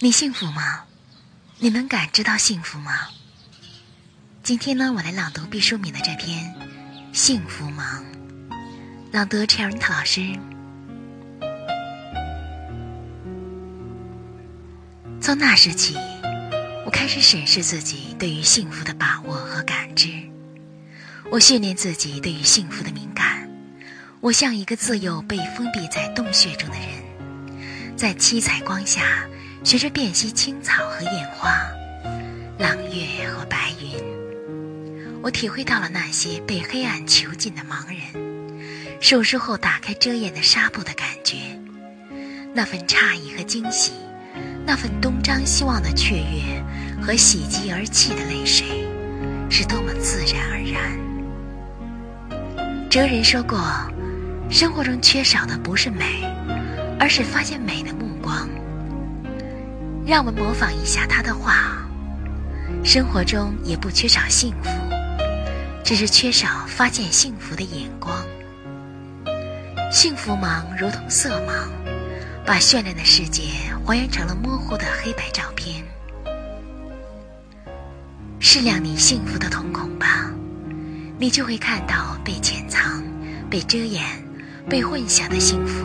你幸福吗？你能感知到幸福吗？今天呢，我来朗读毕淑敏的这篇《幸福吗》，朗读 c h e r i n 老师。从那时起，我开始审视自己对于幸福的把握和感知。我训练自己对于幸福的敏感。我像一个自幼被封闭在洞穴中的人，在七彩光下。学着辨析青草和烟花，朗月和白云，我体会到了那些被黑暗囚禁的盲人手术后打开遮掩的纱布的感觉，那份诧异和惊喜，那份东张西望的雀跃和喜极而泣的泪水，是多么自然而然。哲人说过，生活中缺少的不是美，而是发现美的目光。让我们模仿一下他的话：生活中也不缺少幸福，只是缺少发现幸福的眼光。幸福盲如同色盲，把绚烂的世界还原成了模糊的黑白照片。适量你幸福的瞳孔吧，你就会看到被潜藏、被遮掩、被混淆的幸福，